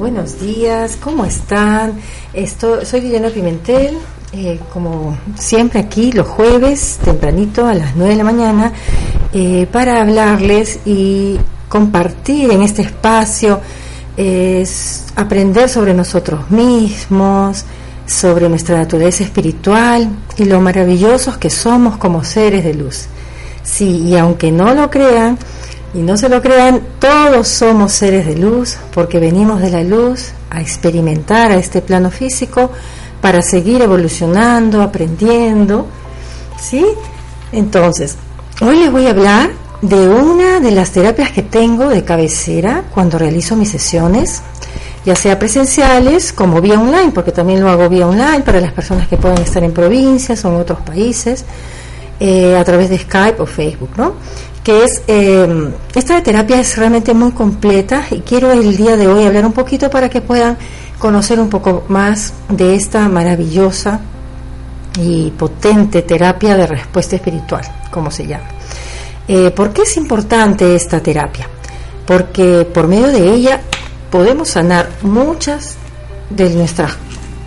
buenos días, ¿cómo están? Esto, soy Guillermo Pimentel, eh, como siempre aquí los jueves, tempranito a las 9 de la mañana, eh, para hablarles y compartir en este espacio, es aprender sobre nosotros mismos, sobre nuestra naturaleza espiritual y lo maravillosos que somos como seres de luz. Sí, y aunque no lo crean, y no se lo crean, todos somos seres de luz porque venimos de la luz a experimentar a este plano físico para seguir evolucionando, aprendiendo. ¿Sí? Entonces, hoy les voy a hablar de una de las terapias que tengo de cabecera cuando realizo mis sesiones, ya sea presenciales como vía online, porque también lo hago vía online para las personas que puedan estar en provincias o en otros países, eh, a través de Skype o Facebook, ¿no? Eh, esta terapia es realmente muy completa y quiero el día de hoy hablar un poquito para que puedan conocer un poco más de esta maravillosa y potente terapia de respuesta espiritual, como se llama. Eh, ¿Por qué es importante esta terapia? Porque por medio de ella podemos sanar muchas de nuestras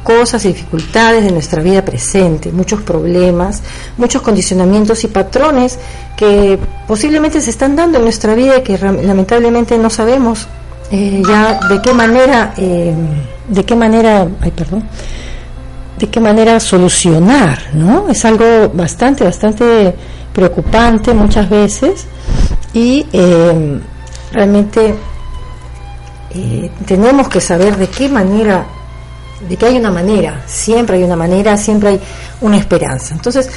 cosas y dificultades de nuestra vida presente, muchos problemas, muchos condicionamientos y patrones que posiblemente se están dando en nuestra vida y que lamentablemente no sabemos eh, ya de qué manera, eh, de qué manera, ay perdón, de qué manera solucionar, ¿no? Es algo bastante, bastante preocupante muchas veces y eh, realmente tenemos que saber de qué manera de que hay una manera, siempre hay una manera, siempre hay una esperanza. Entonces,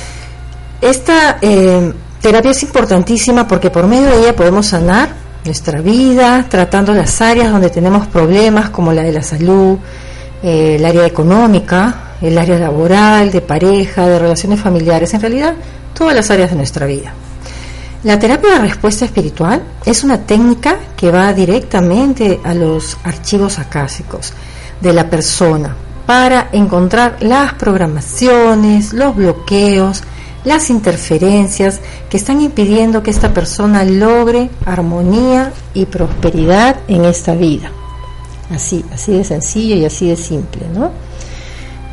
esta eh, terapia es importantísima porque por medio de ella podemos sanar nuestra vida, tratando las áreas donde tenemos problemas como la de la salud, eh, el área económica, el área laboral, de pareja, de relaciones familiares, en realidad todas las áreas de nuestra vida. La terapia de respuesta espiritual es una técnica que va directamente a los archivos acásicos de la persona para encontrar las programaciones, los bloqueos, las interferencias que están impidiendo que esta persona logre armonía y prosperidad en esta vida. Así, así de sencillo y así de simple, ¿no?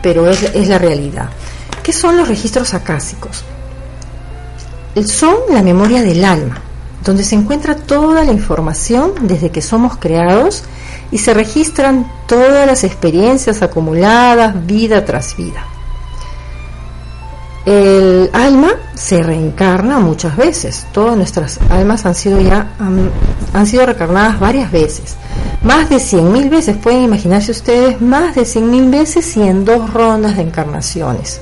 Pero es, es la realidad. ¿Qué son los registros acásicos? Son la memoria del alma, donde se encuentra toda la información desde que somos creados y se registran todas las experiencias acumuladas vida tras vida. El alma se reencarna muchas veces. Todas nuestras almas han sido ya han, sido reencarnadas varias veces. Más de 100.000 veces, pueden imaginarse ustedes, más de 100.000 veces y en dos rondas de encarnaciones.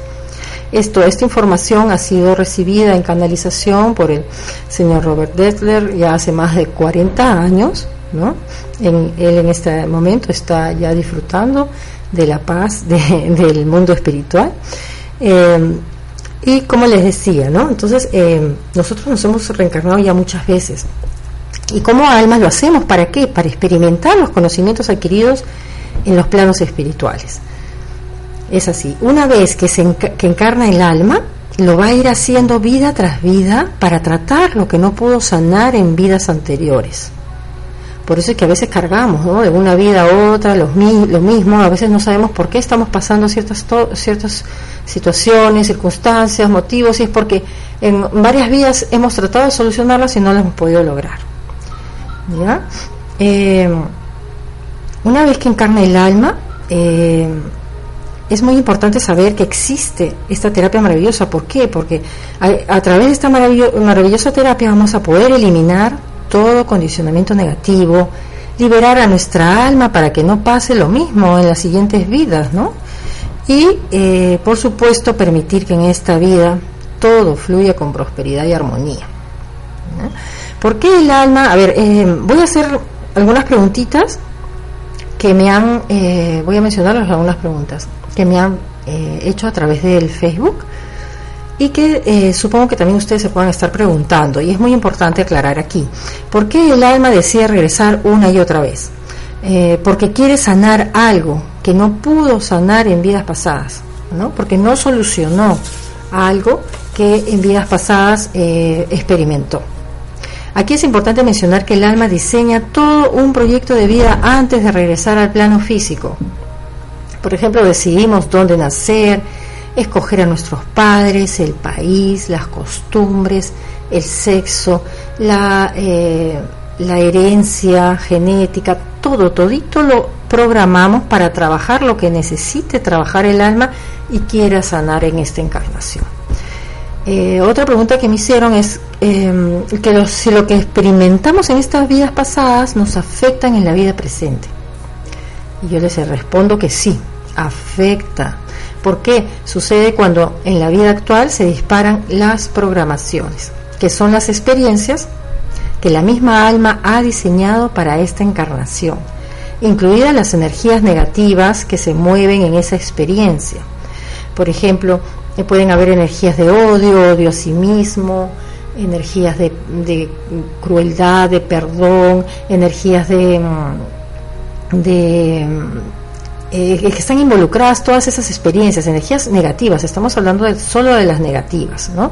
Esto, esta información ha sido recibida en canalización por el señor Robert Detler ya hace más de 40 años ¿no? él en este momento está ya disfrutando de la paz del mundo espiritual. Eh, y como les decía, ¿no? Entonces, eh, nosotros nos hemos reencarnado ya muchas veces. ¿Y como almas lo hacemos? ¿Para qué? Para experimentar los conocimientos adquiridos en los planos espirituales. Es así. Una vez que se que encarna el alma, lo va a ir haciendo vida tras vida para tratar lo que no pudo sanar en vidas anteriores. Por eso es que a veces cargamos de una vida a otra los, lo mismo, a veces no sabemos por qué estamos pasando ciertas, ciertas situaciones, circunstancias, motivos, y es porque en varias vidas hemos tratado de solucionarlas y no las hemos podido lograr. ¿Ya? Eh, una vez que encarna el alma, eh, es muy importante saber que existe esta terapia maravillosa. ¿Por qué? Porque a, a través de esta maravillosa terapia vamos a poder eliminar todo condicionamiento negativo, liberar a nuestra alma para que no pase lo mismo en las siguientes vidas, ¿no? Y, eh, por supuesto, permitir que en esta vida todo fluya con prosperidad y armonía. ¿Por qué el alma? A ver, eh, voy a hacer algunas preguntitas que me han, eh, voy a mencionarles algunas preguntas que me han hecho a través del Facebook y que eh, supongo que también ustedes se puedan estar preguntando, y es muy importante aclarar aquí, ¿por qué el alma decide regresar una y otra vez? Eh, porque quiere sanar algo que no pudo sanar en vidas pasadas, ¿no? porque no solucionó algo que en vidas pasadas eh, experimentó. Aquí es importante mencionar que el alma diseña todo un proyecto de vida antes de regresar al plano físico. Por ejemplo, decidimos dónde nacer, escoger a nuestros padres, el país, las costumbres, el sexo, la, eh, la herencia genética, todo, todito lo programamos para trabajar lo que necesite trabajar el alma y quiera sanar en esta encarnación. Eh, otra pregunta que me hicieron es em, que si lo que experimentamos en estas vidas pasadas nos afectan en la vida presente. Y yo les respondo que sí, afecta. ¿Por qué? Sucede cuando en la vida actual se disparan las programaciones, que son las experiencias que la misma alma ha diseñado para esta encarnación, incluidas las energías negativas que se mueven en esa experiencia. Por ejemplo, eh, pueden haber energías de odio, odio a sí mismo, energías de, crueldad, de perdón, energías de, mm, de eh, que están involucradas todas esas experiencias, energías negativas, estamos hablando de, solo de las negativas, ¿no?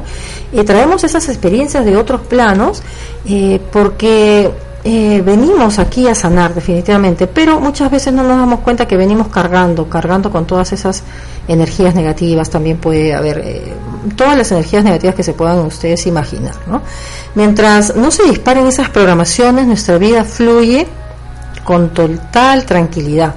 Y traemos esas experiencias de otros planos eh, porque eh, venimos aquí a sanar definitivamente, pero muchas veces no nos damos cuenta que venimos cargando, cargando con todas esas energías negativas, también puede haber todas las energías negativas que se puedan ustedes imaginar, ¿no? Mientras no se disparen esas programaciones, nuestra vida fluye con total tranquilidad.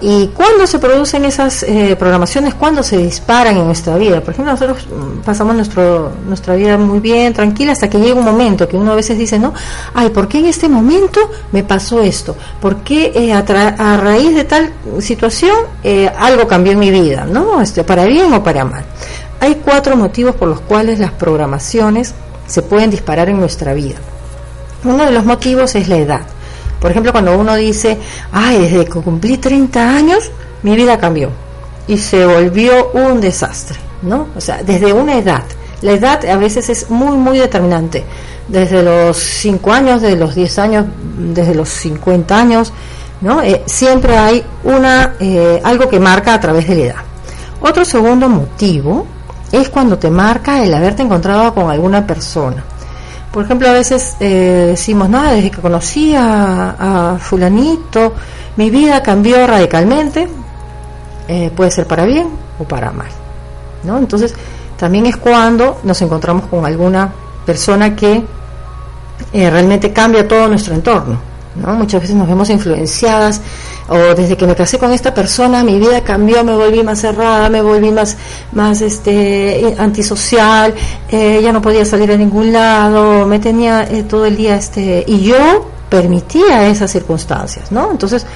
Y cuando se producen esas eh, programaciones, cuando se disparan en nuestra vida. Por ejemplo, nosotros mm, pasamos nuestro, nuestra vida muy bien, tranquila, hasta que llega un momento que uno a veces dice, no, ay, ¿por qué en este momento me pasó esto? ¿Por qué eh, a, a, raíz de tal situación eh, algo cambió en mi vida? ¿No? Este, para bien o para mal. Hay cuatro motivos por los cuales las programaciones se pueden disparar en nuestra vida. Uno de los motivos es la edad. Por ejemplo, cuando uno dice, ay, desde que cumplí 30 años, mi vida cambió y se volvió un desastre, ¿no? O sea, desde una edad. La edad a veces es muy, muy determinante. Desde los 5 años, desde los 10 años, desde los 50 años, ¿no? Eh, siempre hay una, eh, algo que marca a través de la edad. Otro segundo motivo es cuando te marca el haberte encontrado con alguna persona por ejemplo, a veces eh, decimos, no, desde que conocí a, fulanito, mi vida cambió radicalmente, eh, puede ser para bien o para mal. ¿no? Entonces, también es cuando nos encontramos con alguna persona que eh, realmente cambia todo nuestro entorno. ¿No? Muchas veces nos vemos influenciadas o desde que me casé con esta persona mi vida cambió, me volví más cerrada, me volví más, más este, antisocial, eh, ya no podía salir a ningún lado, me tenía eh, todo el día, este, y yo permitía esas circunstancias, ¿no? Entonces,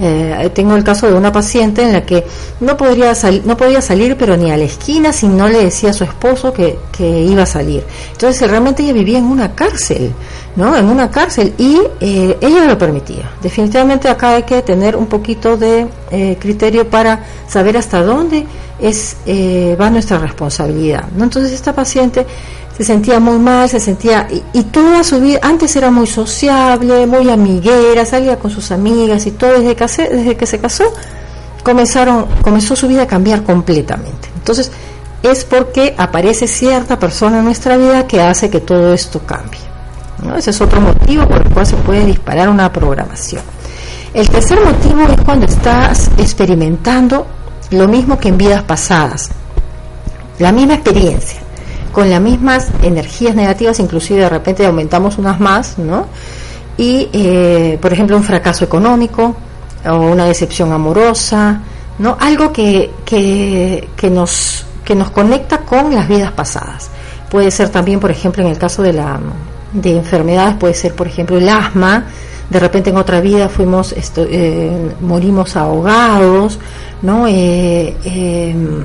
eh, tengo el caso de una paciente en la que no podría no podía salir pero ni a la esquina si no le decía a su esposo que, que iba a salir. Entonces realmente ella vivía en una cárcel, ¿no? En una cárcel y eh, ella lo permitía. Definitivamente acá hay que tener un poquito de eh, criterio para saber hasta dónde es va nuestra responsabilidad, ¿no? Entonces esta paciente se sentía muy mal, se sentía, y, toda su vida, antes era muy sociable, muy amiguera, salía con sus amigas y todo, desde que, desde que se casó, comenzaron, comenzó su vida a cambiar completamente. Entonces, es porque aparece cierta persona en nuestra vida que hace que todo esto cambie. Ese es otro motivo por el cual se puede disparar una programación. El tercer motivo es cuando estás experimentando lo mismo que en vidas pasadas, la misma experiencia con las mismas energías negativas, inclusive de repente aumentamos unas más, ¿no? Y, eh, por ejemplo, un fracaso económico o una decepción amorosa, ¿no? Algo que, que, que, nos, que nos conecta con las vidas pasadas. Puede ser también, por ejemplo, en el caso de, la, de enfermedades, puede ser, por ejemplo, el asma, de repente en otra vida fuimos, esto, eh, morimos ahogados, ¿no? Eh, em,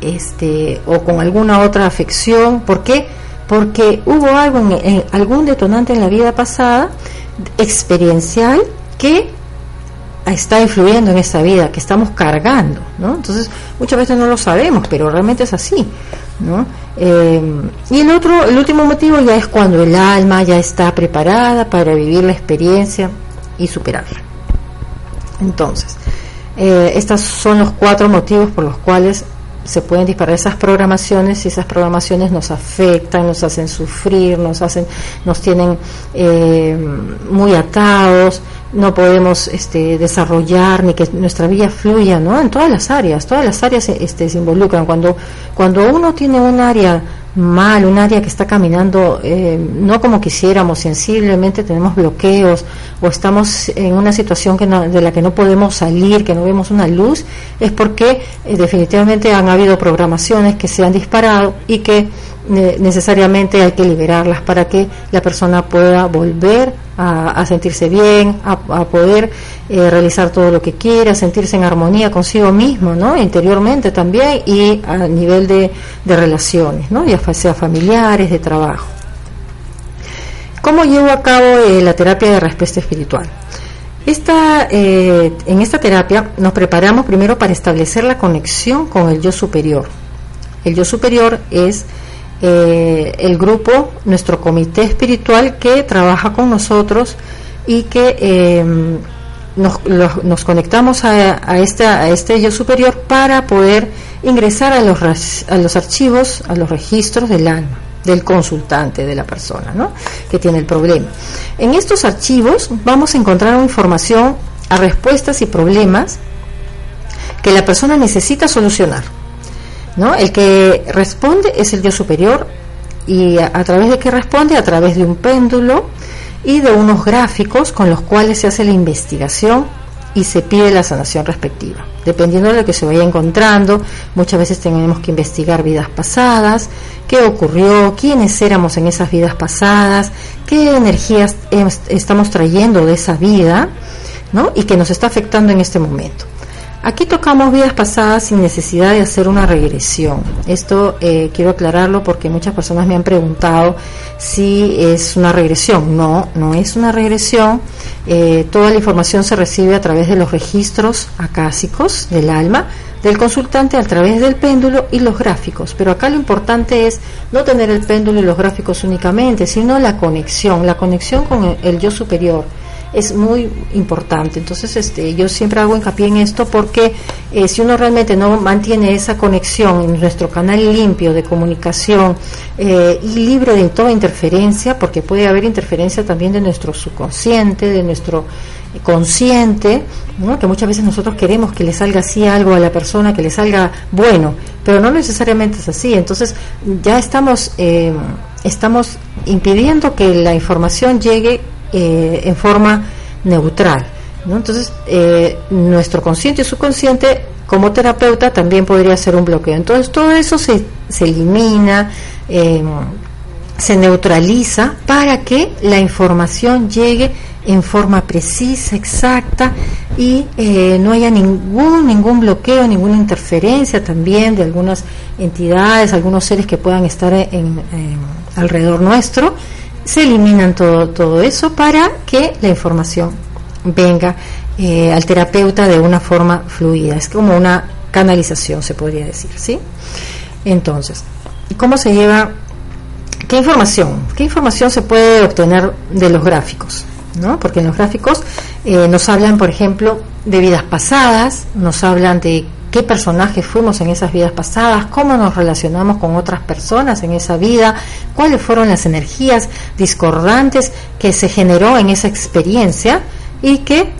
este, o con alguna otra afección. ¿Por qué? Porque hubo algo, en, algún detonante en la vida pasada, experiencial, que está influyendo en esta vida, que estamos cargando, ¿no? Entonces, muchas veces no lo sabemos, pero realmente es así, Eh, y el otro, el último motivo ya es cuando el alma ya está preparada para vivir la experiencia y superarla. Entonces, eh, estos son los cuatro motivos por los cuales se pueden disparar esas programaciones y esas programaciones nos afectan, nos hacen sufrir, nos hacen, nos tienen eh, muy atados, no podemos este, desarrollar ni que nuestra vida fluya, ¿no? En todas las áreas, todas las áreas este, se involucran. Cuando, cuando uno tiene un área mal, un área que está caminando eh, no como quisiéramos, sensiblemente tenemos bloqueos o estamos en una situación que de la que no podemos salir, que no vemos una luz, es porque eh, definitivamente han habido programaciones que se han disparado y que necesariamente hay que liberarlas para que la persona pueda volver a, sentirse bien, a, poder eh, realizar todo lo que quiera, sentirse en armonía consigo mismo, ¿no? Interiormente también y a nivel de, relaciones, ¿no? Ya sea familiares, de trabajo. ¿Cómo llevo a cabo eh, la terapia de respuesta espiritual? Esta, eh, en esta terapia nos preparamos primero para establecer la conexión con el yo superior. El yo superior es eh, el grupo, nuestro comité espiritual que trabaja con nosotros y que em, nos, conectamos a, este, a este yo superior para poder ingresar a los, a los archivos, a los registros del alma del consultante, de la persona que tiene el problema. En estos archivos vamos a encontrar información a respuestas y problemas que la persona necesita solucionar. ¿No? El que responde es el Dios superior y a, través de qué responde, a través de un péndulo y de unos gráficos con los cuales se hace la investigación y se pide la sanación respectiva. Dependiendo de lo que se vaya encontrando, muchas veces tenemos que investigar vidas pasadas, qué ocurrió, quiénes éramos en esas vidas pasadas, qué energías estamos trayendo de esa vida, ¿no? Y que nos está afectando en este momento. Aquí tocamos vidas pasadas sin necesidad de hacer una regresión. Esto eh, quiero aclararlo porque muchas personas me han preguntado si es una regresión. No, no es una regresión. Eh, toda la información se recibe a través de los registros acásicos del alma del consultante a través del péndulo y los gráficos. Pero acá lo importante es no tener el péndulo y los gráficos únicamente, sino la conexión, la conexión con el yo superior es muy importante. Entonces, este, yo siempre hago hincapié en esto porque eh, si uno realmente no mantiene esa conexión en nuestro canal limpio de comunicación eh, y libre de toda interferencia, porque puede haber interferencia también de nuestro subconsciente, de nuestro consciente, que muchas veces nosotros queremos que le salga así algo a la persona, que le salga bueno, pero no necesariamente es así. Entonces ya estamos, eh, estamos impidiendo que la información llegue eh, en forma neutral. ¿no? Entonces, eh, nuestro consciente y subconsciente, como terapeuta, también podría ser un bloqueo. Entonces, todo eso se, se elimina, eh, se neutraliza para que la información llegue en forma precisa, exacta y no haya ningún ningún bloqueo, ninguna interferencia también de algunas entidades, algunos seres que puedan estar en alrededor nuestro se eliminan todo, todo eso para que la información venga eh, al terapeuta de una forma fluida. Es como una canalización, se podría decir, ¿sí? Entonces, ¿cómo se lleva? ¿Qué información? ¿Qué información se puede obtener de los gráficos? ¿no? Porque en los gráficos eh, nos hablan, por ejemplo, de vidas pasadas, nos hablan de qué personajes fuimos en esas vidas pasadas, cómo nos relacionamos con otras personas en esa vida, cuáles fueron las energías discordantes que se generó en esa experiencia y que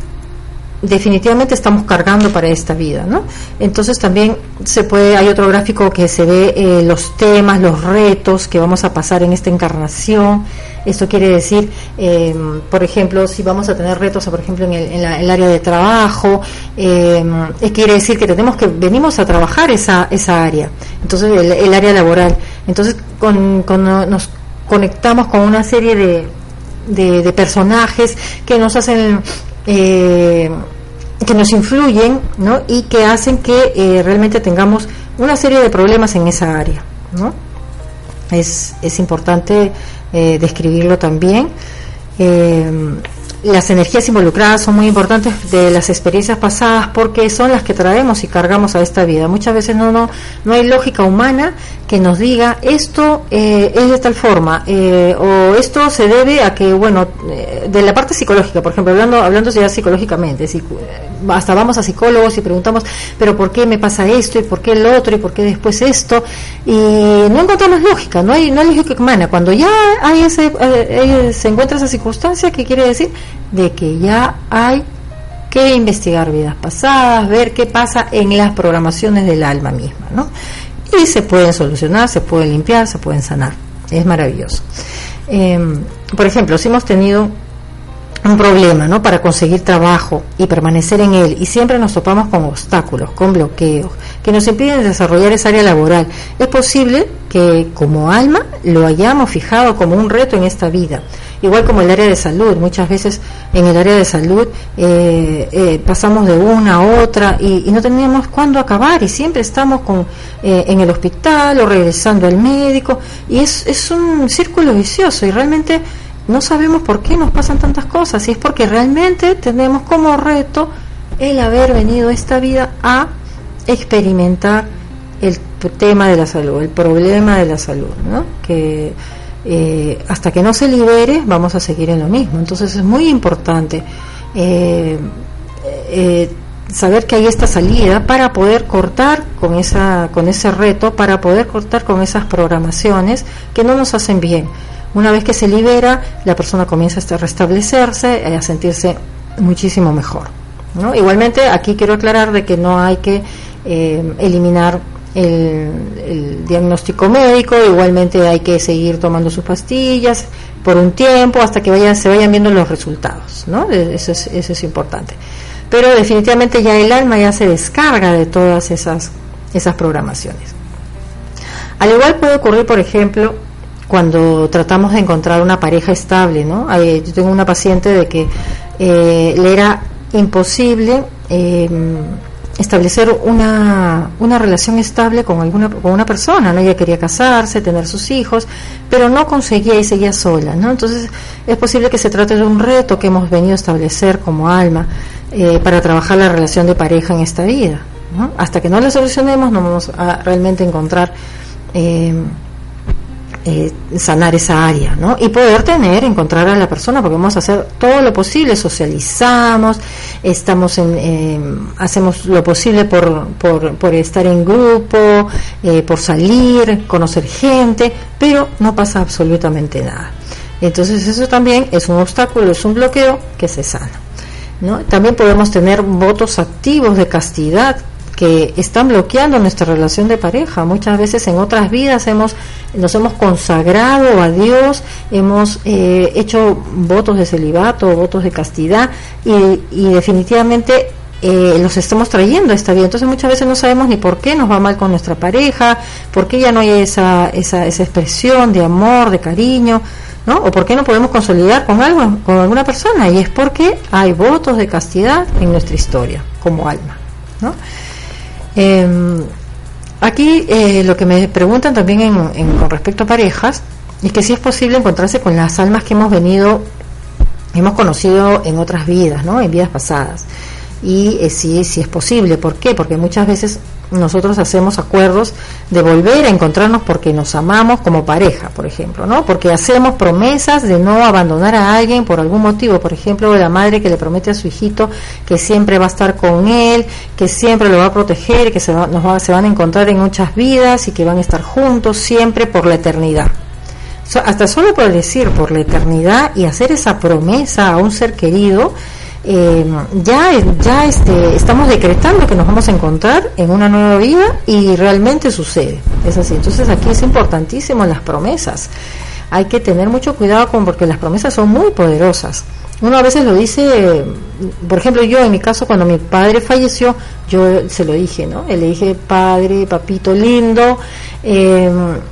definitivamente estamos cargando para esta vida, ¿no? Entonces también se puede, hay otro gráfico que se ve eh, los temas, los retos que vamos a pasar en esta encarnación. Esto quiere decir, em, por ejemplo, si vamos a tener retos, por ejemplo, en el, área de trabajo, eh, quiere decir que tenemos que venimos a trabajar esa esa área. Entonces el, área laboral. Entonces con, nos conectamos con una serie de, de personajes que nos hacen eh, que nos influyen ¿no? y que hacen que eh, realmente tengamos una serie de problemas en esa área. ¿no? Es, es importante eh, describirlo también. Las energías involucradas son muy importantes de las experiencias pasadas porque son las que traemos y cargamos a esta vida. Muchas veces no, no, no hay lógica humana que nos diga esto eh, es de tal forma eh, o esto se debe a que bueno eh, de la parte psicológica por ejemplo hablando hablando ya psicológicamente si, hasta vamos a psicólogos y preguntamos pero por qué me pasa esto y por qué el otro y por qué después esto y no encontramos lógica no hay no hay lógica humana. Cuando ya hay ese se encuentra esa circunstancia que quiere decir de que ya hay que investigar vidas pasadas ver qué pasa en las programaciones del alma misma no y se pueden solucionar, se pueden limpiar, se pueden sanar. Es maravilloso. Em, por ejemplo, si hemos tenido un problema ¿no? para conseguir trabajo y permanecer en él y siempre nos topamos con obstáculos, con bloqueos que nos impiden desarrollar esa área laboral, es posible que como alma lo hayamos fijado como un reto en esta vida igual como el área de salud. Muchas veces en el área de salud eh, eh, pasamos de una a otra y, no tenemos cuándo acabar y siempre estamos con, eh, en el hospital o regresando al médico y es, es un círculo vicioso y realmente no sabemos por qué nos pasan tantas cosas y es porque realmente tenemos como reto el haber venido esta vida a experimentar el tema de la salud, el problema de la salud, ¿no? Que eh, hasta que no se libere vamos a seguir en lo mismo. Entonces es muy importante eh, eh, saber que hay esta salida para poder cortar con, esa, con ese reto, para poder cortar con esas programaciones que no nos hacen bien. Una vez que se libera, la persona comienza a restablecerse, a sentirse muchísimo mejor. Igualmente, aquí quiero aclarar de que no hay que eliminar el, diagnóstico médico, igualmente hay que seguir tomando sus pastillas por un tiempo hasta que vayan, se vayan viendo los resultados, ¿no? E, eso es, eso es importante. Pero definitivamente ya el alma ya se descarga de todas esas, esas programaciones. Al igual puede ocurrir, por ejemplo, cuando tratamos de encontrar una pareja estable, ¿no? yo tengo una paciente de que eh, le era imposible eh, establecer una, una relación estable con alguna con una persona, ¿no? Ella quería casarse, tener sus hijos, pero no conseguía y seguía sola, ¿no? Entonces es posible que se trate de un reto que hemos venido a establecer como alma eh, para trabajar la relación de pareja en esta vida, ¿no? Hasta que no la solucionemos no vamos a realmente encontrar eh, eh, sanar esa área, ¿no? Y poder tener, encontrar a la persona, porque vamos a hacer todo lo posible, socializamos, estamos en, hacemos lo posible por, por, estar en grupo, eh, por salir, conocer gente, pero no pasa absolutamente nada. Entonces eso también es un obstáculo, es un bloqueo que se sana. ¿no? También podemos tener votos activos de castidad que están bloqueando nuestra relación de pareja. Muchas veces en otras vidas hemos, nos hemos consagrado a Dios, hemos eh, hecho votos de celibato, votos de castidad y, definitivamente eh, los estamos trayendo a esta vida. Entonces muchas veces no sabemos ni por qué nos va mal con nuestra pareja, por qué ya no hay esa, esa, esa expresión de amor, de cariño. ¿no? O por qué no podemos consolidar con algo, con alguna persona, y es porque hay votos de castidad en nuestra historia como alma, ¿no? Eh, aquí eh, lo que me preguntan también en, con respecto a parejas es que si es posible encontrarse con las almas que hemos venido, hemos conocido en otras vidas, ¿no? En vidas pasadas. Y eh, si, si es posible, ¿por qué? Porque muchas veces nosotros hacemos acuerdos de volver a encontrarnos porque nos amamos como pareja, por ejemplo, ¿no? Porque hacemos promesas de no abandonar a alguien por algún motivo, por ejemplo, la madre que le promete a su hijito que siempre va a estar con él, que siempre lo va a proteger, que se, nos se van a encontrar en muchas vidas y que van a estar juntos siempre por la eternidad. hasta solo por decir por la eternidad y hacer esa promesa a un ser querido, eh, ya, ya este, estamos decretando que nos vamos a encontrar en una nueva vida y realmente sucede. Es así. Entonces aquí es importantísimo las promesas. Hay que tener mucho cuidado con porque las promesas son muy poderosas. Uno a veces lo dice, por ejemplo, yo en mi caso cuando mi padre falleció, yo se lo dije, ¿no? Le dije, padre, papito lindo, eh,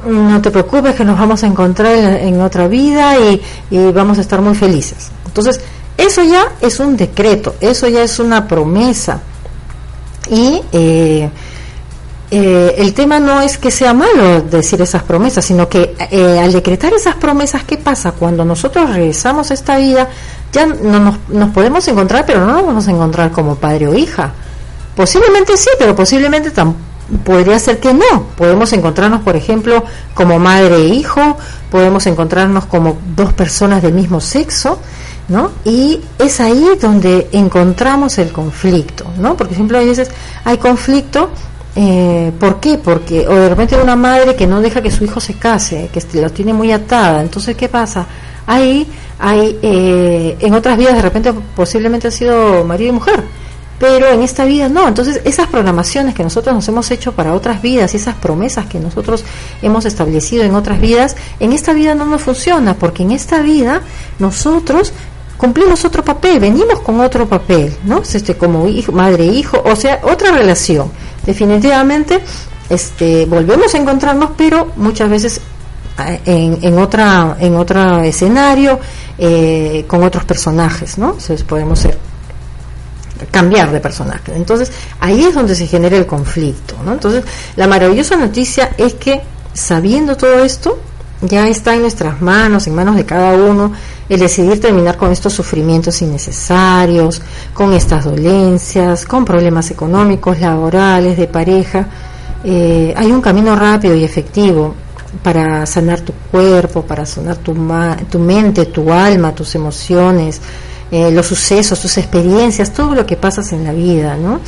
no te preocupes que nos vamos a encontrar en, otra vida y vamos a estar muy felices. Entonces, eso ya es un decreto, eso ya es una promesa. Y eh, eh, el tema no es que sea malo decir esas promesas, sino que eh, al decretar esas promesas, ¿qué pasa? Cuando nosotros regresamos a esta vida, ya no nos, nos podemos encontrar, pero no nos vamos a encontrar como padre o hija. Posiblemente sí, pero posiblemente podría ser que no. Podemos encontrarnos, por ejemplo, como madre e hijo, podemos encontrarnos como dos personas del mismo sexo, ¿no? Y es ahí donde encontramos el conflicto, ¿no? Porque siempre veces hay conflicto, eh, ¿por qué? Porque, o de repente una madre que no deja que su hijo se case, que lo tiene muy atada, entonces, ¿qué pasa? Ahí hay, eh, en otras vidas de repente posiblemente ha sido marido y mujer, pero en esta vida no. Entonces, esas programaciones que nosotros nos hemos hecho para otras vidas y esas promesas que nosotros hemos establecido en otras vidas, en esta vida no nos funciona, porque en esta vida nosotros cumplimos otro papel, venimos con otro papel, ¿no? Este, como hijo, madre hijo, o sea, otra relación. Definitivamente, este, volvemos a encontrarnos, pero muchas veces eh, en, en otra en otro escenario eh, con otros personajes, ¿no? Entonces podemos cambiar de personaje. Entonces, ahí es donde se genera el conflicto, ¿no? Entonces, la maravillosa noticia es que sabiendo todo esto, ya está en nuestras manos, en manos de cada uno, el decidir terminar con estos sufrimientos innecesarios, con estas dolencias, con problemas económicos, laborales, de pareja. Eh, hay un camino rápido y efectivo para sanar tu cuerpo, para sanar tu, tu mente, tu alma, tus emociones, eh, los sucesos, tus experiencias, todo lo que pasas en la vida, ¿no?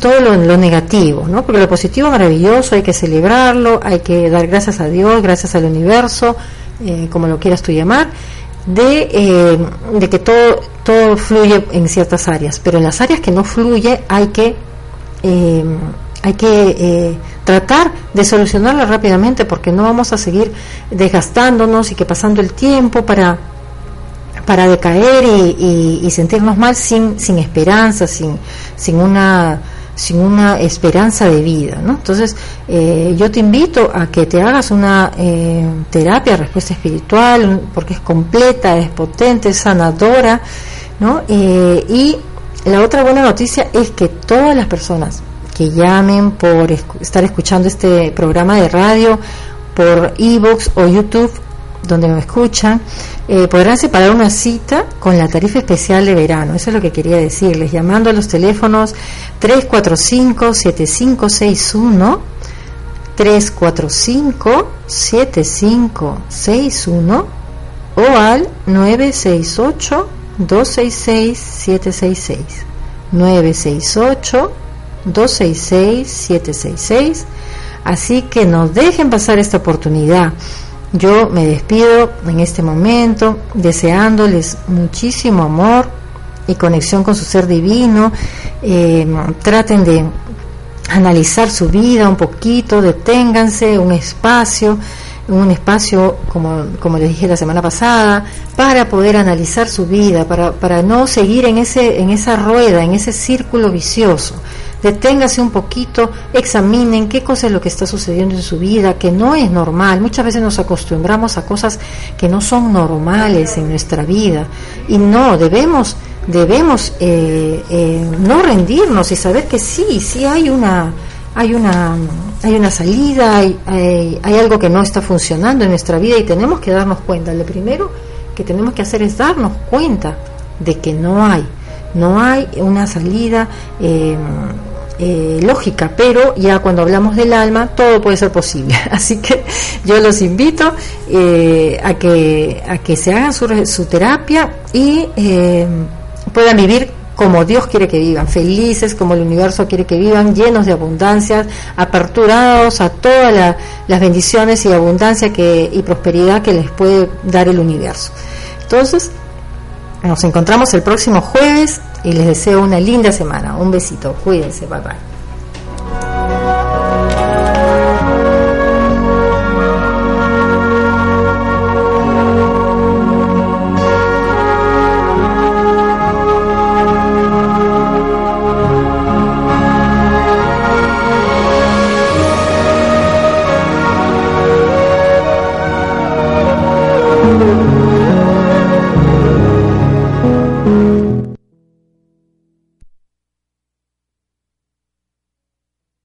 Todo lo, negativo, ¿no? Porque lo positivo maravilloso, hay que celebrarlo, hay que dar gracias a Dios, gracias al universo, eh, como lo quieras tú llamar, de, eh, de que todo, todo fluye en ciertas áreas, pero en las áreas que no fluye hay que hay que tratar de solucionarla rápidamente porque no vamos a seguir desgastándonos y que pasando el tiempo para para decaer y, sentirnos mal sin, esperanza, sin, sin una sin una esperanza de vida, ¿no? Entonces, eh, yo te invito a que te hagas una eh, terapia, respuesta espiritual, porque es completa, es potente, es sanadora, ¿no? Eh, y la otra buena noticia es que todas las personas que llamen por estar escuchando este programa de radio, por ebooks o YouTube, donde me escuchan, eh, podrán separar una cita con la tarifa especial de verano. Eso es lo que quería decirles, llamando a los teléfonos 345-7561, 345-7561 o al 968-266-766. 968-266-766. Así que no dejen pasar esta oportunidad. Yo me despido en este momento deseándoles muchísimo amor y conexión con su ser divino. Eh, traten de analizar su vida un poquito, deténganse un espacio, un espacio, como, como les dije la semana pasada, para poder analizar su vida, para, para no seguir en, ese, en esa rueda, en ese círculo vicioso deténgase un poquito, examinen qué cosa es lo que está sucediendo en su vida, que no es normal. Muchas veces nos acostumbramos a cosas que no son normales en nuestra vida y no, debemos, debemos eh, eh, no rendirnos y saber que sí, sí hay una, hay una, hay una salida, hay, algo que no está funcionando en nuestra vida y tenemos que darnos cuenta. Lo primero que tenemos que hacer es darnos cuenta de que no hay, no hay una salida. Eh, eh, lógica, pero ya cuando hablamos del alma todo puede ser posible. Así que yo los invito eh, a, que, a que se hagan su, su terapia y eh, puedan vivir como Dios quiere que vivan, felices como el universo quiere que vivan, llenos de abundancia, aperturados a todas las bendiciones y abundancia que, y prosperidad que les puede dar el universo. Entonces, nos encontramos el próximo jueves y les deseo una linda semana. Un besito, cuídense, bye bye.